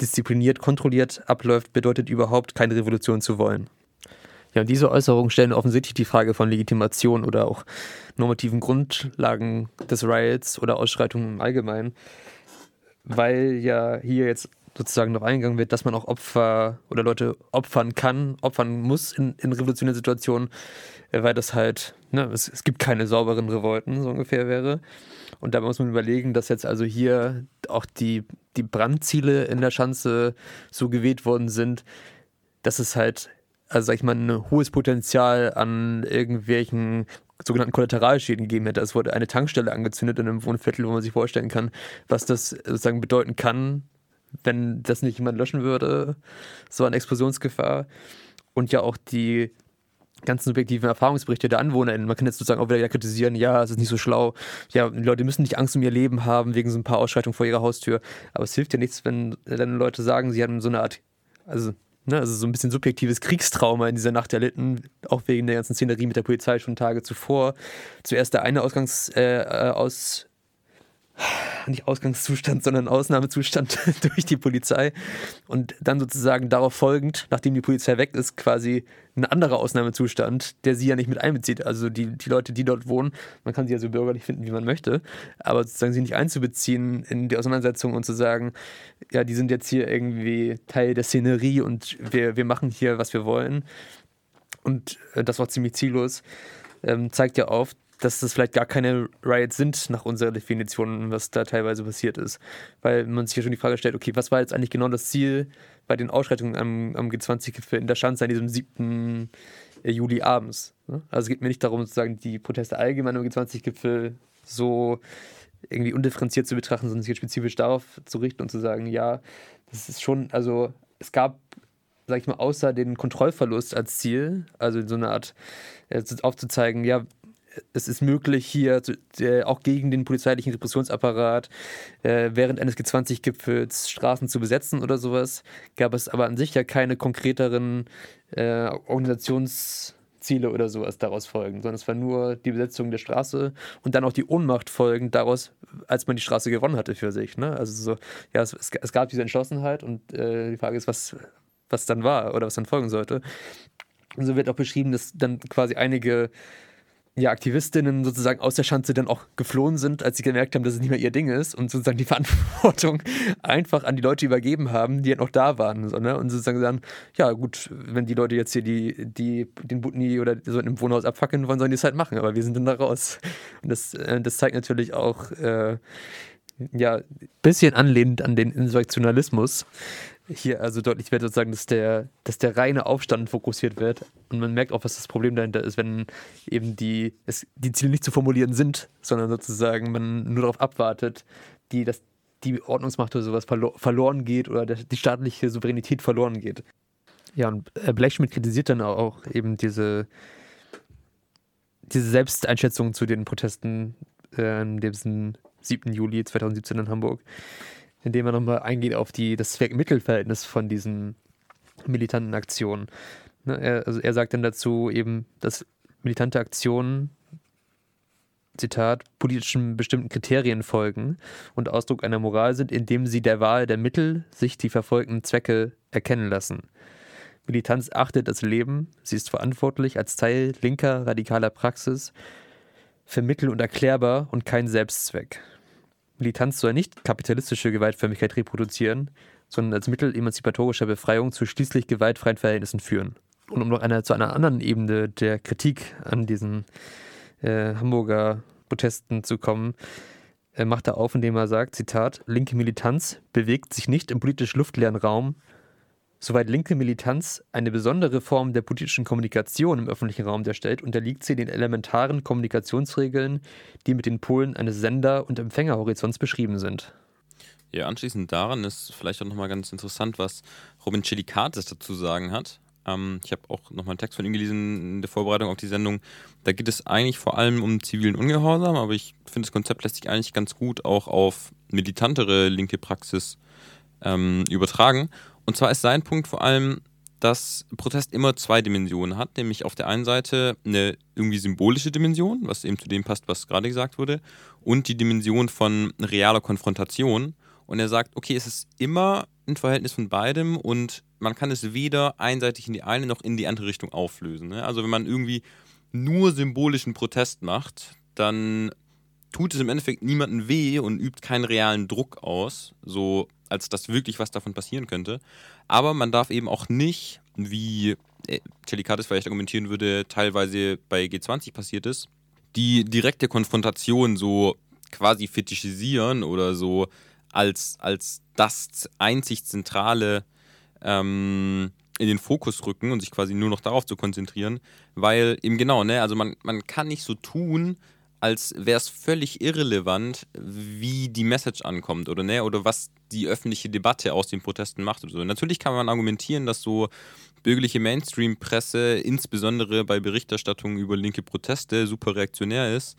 diszipliniert, kontrolliert abläuft, bedeutet überhaupt keine Revolution zu wollen. Ja, und diese Äußerungen stellen offensichtlich die Frage von Legitimation oder auch normativen Grundlagen des Riots oder Ausschreitungen im Allgemeinen, weil ja hier jetzt sozusagen noch eingegangen wird, dass man auch Opfer oder Leute opfern kann, opfern muss in, in revolutionären Situationen, äh, weil das halt, ne, es, es gibt keine sauberen Revolten, so ungefähr wäre. Und da muss man überlegen, dass jetzt also hier auch die, die Brandziele in der Schanze so gewählt worden sind, dass es halt, also sag ich mal, ein hohes Potenzial an irgendwelchen sogenannten Kollateralschäden gegeben hätte. Es wurde eine Tankstelle angezündet in einem Wohnviertel, wo man sich vorstellen kann, was das sozusagen bedeuten kann, wenn das nicht jemand löschen würde, so eine Explosionsgefahr. Und ja auch die ganzen subjektiven Erfahrungsberichte der AnwohnerInnen. Man kann jetzt sozusagen auch wieder kritisieren, ja, es ist nicht so schlau. Ja, die Leute müssen nicht Angst um ihr Leben haben wegen so ein paar Ausschreitungen vor ihrer Haustür. Aber es hilft ja nichts, wenn dann Leute sagen, sie haben so eine Art, also, ne, also so ein bisschen subjektives Kriegstrauma in dieser Nacht erlitten, auch wegen der ganzen Szenerie mit der Polizei schon Tage zuvor. Zuerst der eine Ausgangs, äh, äh aus nicht Ausgangszustand, sondern Ausnahmezustand durch die Polizei. Und dann sozusagen darauf folgend, nachdem die Polizei weg ist, quasi ein anderer Ausnahmezustand, der sie ja nicht mit einbezieht. Also die, die Leute, die dort wohnen, man kann sie ja so bürgerlich finden, wie man möchte, aber sozusagen sie nicht einzubeziehen in die Auseinandersetzung und zu sagen, ja, die sind jetzt hier irgendwie Teil der Szenerie und wir, wir machen hier, was wir wollen. Und äh, das war ziemlich ziellos. Ähm, zeigt ja auf, dass das vielleicht gar keine Riots sind nach unserer Definition, was da teilweise passiert ist. Weil man sich ja schon die Frage stellt, okay, was war jetzt eigentlich genau das Ziel bei den Ausschreitungen am, am G20-Gipfel in der Schanze an diesem 7. Äh, Juli abends? Also es geht mir nicht darum, sozusagen die Proteste allgemein am G20-Gipfel so irgendwie undifferenziert zu betrachten, sondern sich spezifisch darauf zu richten und zu sagen, ja, das ist schon, also es gab sag ich mal, außer den Kontrollverlust als Ziel, also so eine Art äh, aufzuzeigen, ja, es ist möglich, hier äh, auch gegen den polizeilichen Repressionsapparat äh, während eines G20-Gipfels Straßen zu besetzen oder sowas. Gab es aber an sich ja keine konkreteren äh, Organisationsziele oder sowas daraus folgen, sondern es war nur die Besetzung der Straße und dann auch die Ohnmacht folgen daraus, als man die Straße gewonnen hatte für sich. Ne? Also so, ja, es, es gab diese Entschlossenheit und äh, die Frage ist, was, was dann war oder was dann folgen sollte. Und so wird auch beschrieben, dass dann quasi einige ja, Aktivistinnen sozusagen aus der Schanze dann auch geflohen sind, als sie gemerkt haben, dass es nicht mehr ihr Ding ist und sozusagen die Verantwortung einfach an die Leute übergeben haben, die ja noch da waren. So, ne? Und sozusagen sagen, ja gut, wenn die Leute jetzt hier die, die, den Butni oder so in einem Wohnhaus abfackeln wollen, sollen die es halt machen, aber wir sind dann da raus. Und das, äh, das zeigt natürlich auch, äh, ja, bisschen anlehnend an den Insurrektionalismus, hier also deutlich wird sozusagen, dass der, dass der reine Aufstand fokussiert wird. Und man merkt auch, was das Problem dahinter ist, wenn eben die, es, die Ziele nicht zu formulieren sind, sondern sozusagen man nur darauf abwartet, die, dass die Ordnungsmacht oder sowas verlo verloren geht oder der, die staatliche Souveränität verloren geht. Ja, und äh, Blechschmidt kritisiert dann auch eben diese, diese Selbsteinschätzung zu den Protesten äh, diesem 7. Juli 2017 in Hamburg indem er nochmal eingeht auf die, das Zweck-Mittel-Verhältnis von diesen militanten Aktionen. Ne, er, also er sagt dann dazu eben, dass militante Aktionen, Zitat, politischen bestimmten Kriterien folgen und Ausdruck einer Moral sind, indem sie der Wahl der Mittel sich die verfolgten Zwecke erkennen lassen. Militanz achtet das Leben, sie ist verantwortlich als Teil linker radikaler Praxis, vermittel- und erklärbar und kein Selbstzweck. Militanz soll nicht kapitalistische Gewaltförmigkeit reproduzieren, sondern als Mittel emanzipatorischer Befreiung zu schließlich gewaltfreien Verhältnissen führen. Und um noch eine, zu einer anderen Ebene der Kritik an diesen äh, Hamburger Protesten zu kommen, äh, macht er auf, indem er sagt, Zitat, linke Militanz bewegt sich nicht im politisch luftleeren Raum, Soweit linke Militanz eine besondere Form der politischen Kommunikation im öffentlichen Raum darstellt, unterliegt sie den elementaren Kommunikationsregeln, die mit den Polen eines Sender- und Empfängerhorizonts beschrieben sind. Ja, anschließend daran ist vielleicht auch nochmal ganz interessant, was Robin Celikatis dazu sagen hat. Ähm, ich habe auch nochmal einen Text von ihm gelesen in der Vorbereitung auf die Sendung. Da geht es eigentlich vor allem um zivilen Ungehorsam, aber ich finde, das Konzept lässt sich eigentlich ganz gut auch auf militantere linke Praxis ähm, übertragen. Und zwar ist sein Punkt vor allem, dass Protest immer zwei Dimensionen hat, nämlich auf der einen Seite eine irgendwie symbolische Dimension, was eben zu dem passt, was gerade gesagt wurde, und die Dimension von realer Konfrontation. Und er sagt, okay, es ist immer ein Verhältnis von beidem und man kann es weder einseitig in die eine noch in die andere Richtung auflösen. Ne? Also wenn man irgendwie nur symbolischen Protest macht, dann tut es im Endeffekt niemandem weh und übt keinen realen Druck aus, so als dass wirklich was davon passieren könnte. Aber man darf eben auch nicht, wie äh, Telikatis vielleicht argumentieren würde, teilweise bei G20 passiert ist, die direkte Konfrontation so quasi fetischisieren oder so als, als das einzig Zentrale ähm, in den Fokus rücken und sich quasi nur noch darauf zu konzentrieren, weil eben genau, ne, also man, man kann nicht so tun, als wäre es völlig irrelevant, wie die Message ankommt oder ne, oder was die öffentliche Debatte aus den Protesten macht oder so. Natürlich kann man argumentieren, dass so bürgerliche Mainstream-Presse, insbesondere bei Berichterstattung über linke Proteste, super reaktionär ist.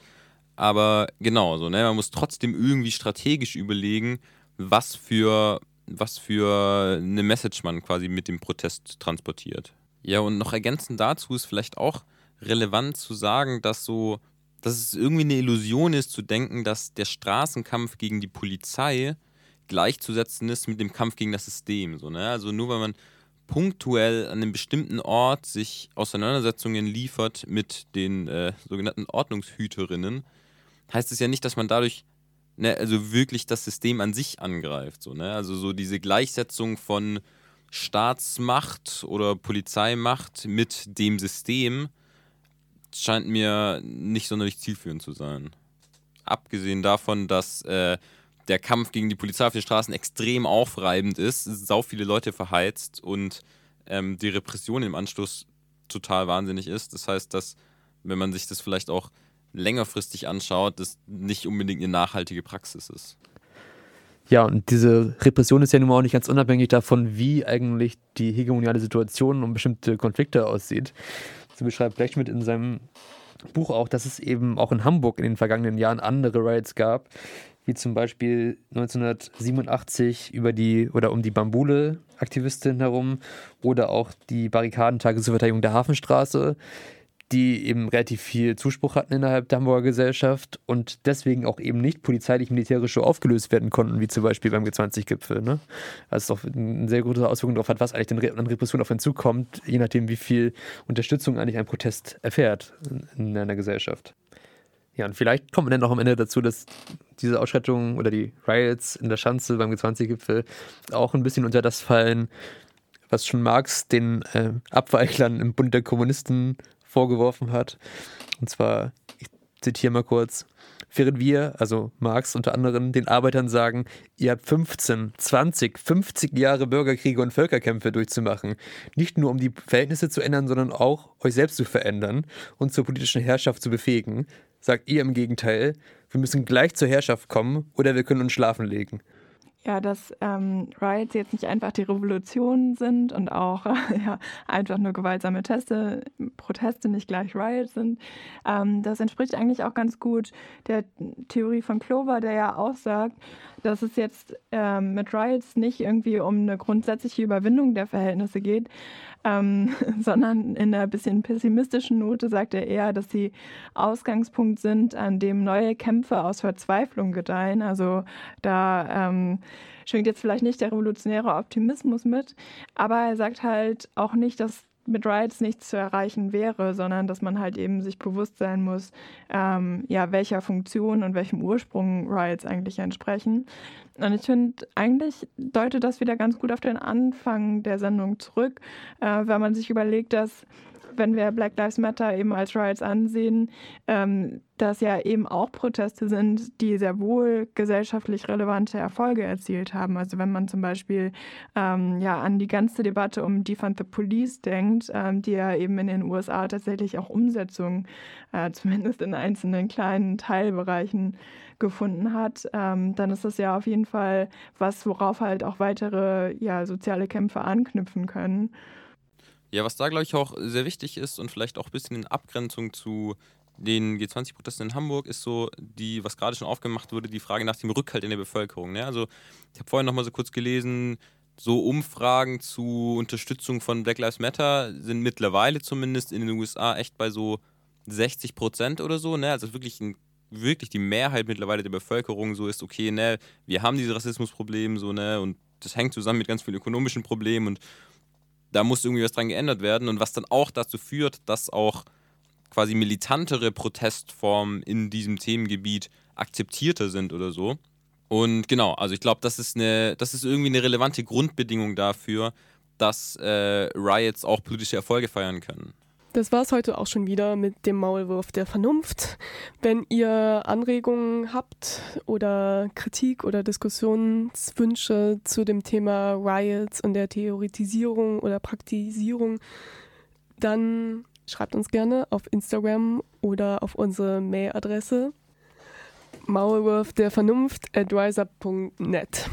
Aber genau, so, ne, man muss trotzdem irgendwie strategisch überlegen, was für, was für eine Message man quasi mit dem Protest transportiert. Ja, und noch ergänzend dazu ist vielleicht auch relevant zu sagen, dass so dass es irgendwie eine Illusion ist, zu denken, dass der Straßenkampf gegen die Polizei gleichzusetzen ist mit dem Kampf gegen das System. So, ne? Also nur weil man punktuell an einem bestimmten Ort sich Auseinandersetzungen liefert mit den äh, sogenannten Ordnungshüterinnen, heißt es ja nicht, dass man dadurch ne, also wirklich das System an sich angreift. So, ne? Also so diese Gleichsetzung von Staatsmacht oder Polizeimacht mit dem System scheint mir nicht sonderlich zielführend zu sein. Abgesehen davon, dass äh, der Kampf gegen die Polizei auf den Straßen extrem aufreibend ist, sau viele Leute verheizt und ähm, die Repression im Anschluss total wahnsinnig ist. Das heißt, dass, wenn man sich das vielleicht auch längerfristig anschaut, das nicht unbedingt eine nachhaltige Praxis ist. Ja, und diese Repression ist ja nun mal auch nicht ganz unabhängig davon, wie eigentlich die hegemoniale Situation und bestimmte Konflikte aussieht. So beschreibt Blechschmidt in seinem Buch auch, dass es eben auch in Hamburg in den vergangenen Jahren andere Riots gab, wie zum Beispiel 1987 über die oder um die Bambule-Aktivistin herum oder auch die Barrikadentage zur Verteidigung der Hafenstraße, die eben relativ viel Zuspruch hatten innerhalb der Hamburger Gesellschaft und deswegen auch eben nicht polizeilich-militärisch so aufgelöst werden konnten, wie zum Beispiel beim G20-Gipfel. Ne? Also es doch eine sehr gute Auswirkung darauf hat, was eigentlich an Repression auf einen zukommt, je nachdem, wie viel Unterstützung eigentlich ein Protest erfährt in einer Gesellschaft. Ja, und vielleicht kommt man dann auch am Ende dazu, dass diese Ausschreitungen oder die Riots in der Schanze beim G20-Gipfel auch ein bisschen unter das fallen, was schon Marx den äh, Abweichlern im Bund der Kommunisten vorgeworfen hat. Und zwar, ich zitiere mal kurz, während wir, also Marx unter anderem, den Arbeitern sagen, ihr habt 15, 20, 50 Jahre Bürgerkriege und Völkerkämpfe durchzumachen. Nicht nur um die Verhältnisse zu ändern, sondern auch euch selbst zu verändern und zur politischen Herrschaft zu befähigen, sagt ihr im Gegenteil, wir müssen gleich zur Herrschaft kommen oder wir können uns schlafen legen ja, dass ähm, Riots jetzt nicht einfach die Revolution sind und auch ja, einfach nur gewaltsame Teste, Proteste nicht gleich Riots sind. Ähm, das entspricht eigentlich auch ganz gut der Theorie von Clover, der ja auch sagt, dass es jetzt ähm, mit Riots nicht irgendwie um eine grundsätzliche Überwindung der Verhältnisse geht, ähm, sondern in einer bisschen pessimistischen Note sagt er eher, dass sie Ausgangspunkt sind, an dem neue Kämpfe aus Verzweiflung gedeihen. Also da ähm, schwingt jetzt vielleicht nicht der revolutionäre Optimismus mit, aber er sagt halt auch nicht, dass mit Riots nichts zu erreichen wäre, sondern dass man halt eben sich bewusst sein muss, ähm, ja, welcher Funktion und welchem Ursprung Riots eigentlich entsprechen. Und ich finde, eigentlich deutet das wieder ganz gut auf den Anfang der Sendung zurück, äh, wenn man sich überlegt, dass wenn wir Black Lives Matter eben als Riots ansehen, ähm, dass ja eben auch Proteste sind, die sehr wohl gesellschaftlich relevante Erfolge erzielt haben. Also wenn man zum Beispiel ähm, ja an die ganze Debatte um Defund the Police denkt, ähm, die ja eben in den USA tatsächlich auch Umsetzung, äh, zumindest in einzelnen kleinen Teilbereichen gefunden hat, ähm, dann ist das ja auf jeden Fall was, worauf halt auch weitere ja, soziale Kämpfe anknüpfen können. Ja, was da, glaube ich, auch sehr wichtig ist und vielleicht auch ein bisschen in Abgrenzung zu den G20-Protesten in Hamburg ist so die, was gerade schon aufgemacht wurde, die Frage nach dem Rückhalt in der Bevölkerung. Ne? Also ich habe vorhin noch mal so kurz gelesen, so Umfragen zu Unterstützung von Black Lives Matter sind mittlerweile zumindest in den USA echt bei so 60 Prozent oder so. Ne? Also wirklich, ein, wirklich die Mehrheit mittlerweile der Bevölkerung so ist, okay, ne, wir haben dieses Rassismusproblem so, ne, und das hängt zusammen mit ganz vielen ökonomischen Problemen und da muss irgendwie was dran geändert werden und was dann auch dazu führt, dass auch quasi militantere Protestformen in diesem Themengebiet akzeptierter sind oder so. Und genau, also ich glaube, das ist das ist irgendwie eine relevante Grundbedingung dafür, dass äh, Riots auch politische Erfolge feiern können. Das war es heute auch schon wieder mit dem Maulwurf der Vernunft. Wenn ihr Anregungen habt oder Kritik oder Diskussionswünsche zu dem Thema Riots und der Theoretisierung oder Praktisierung, dann schreibt uns gerne auf Instagram oder auf unsere Mailadresse maulwurf der Vernunft advisor.net.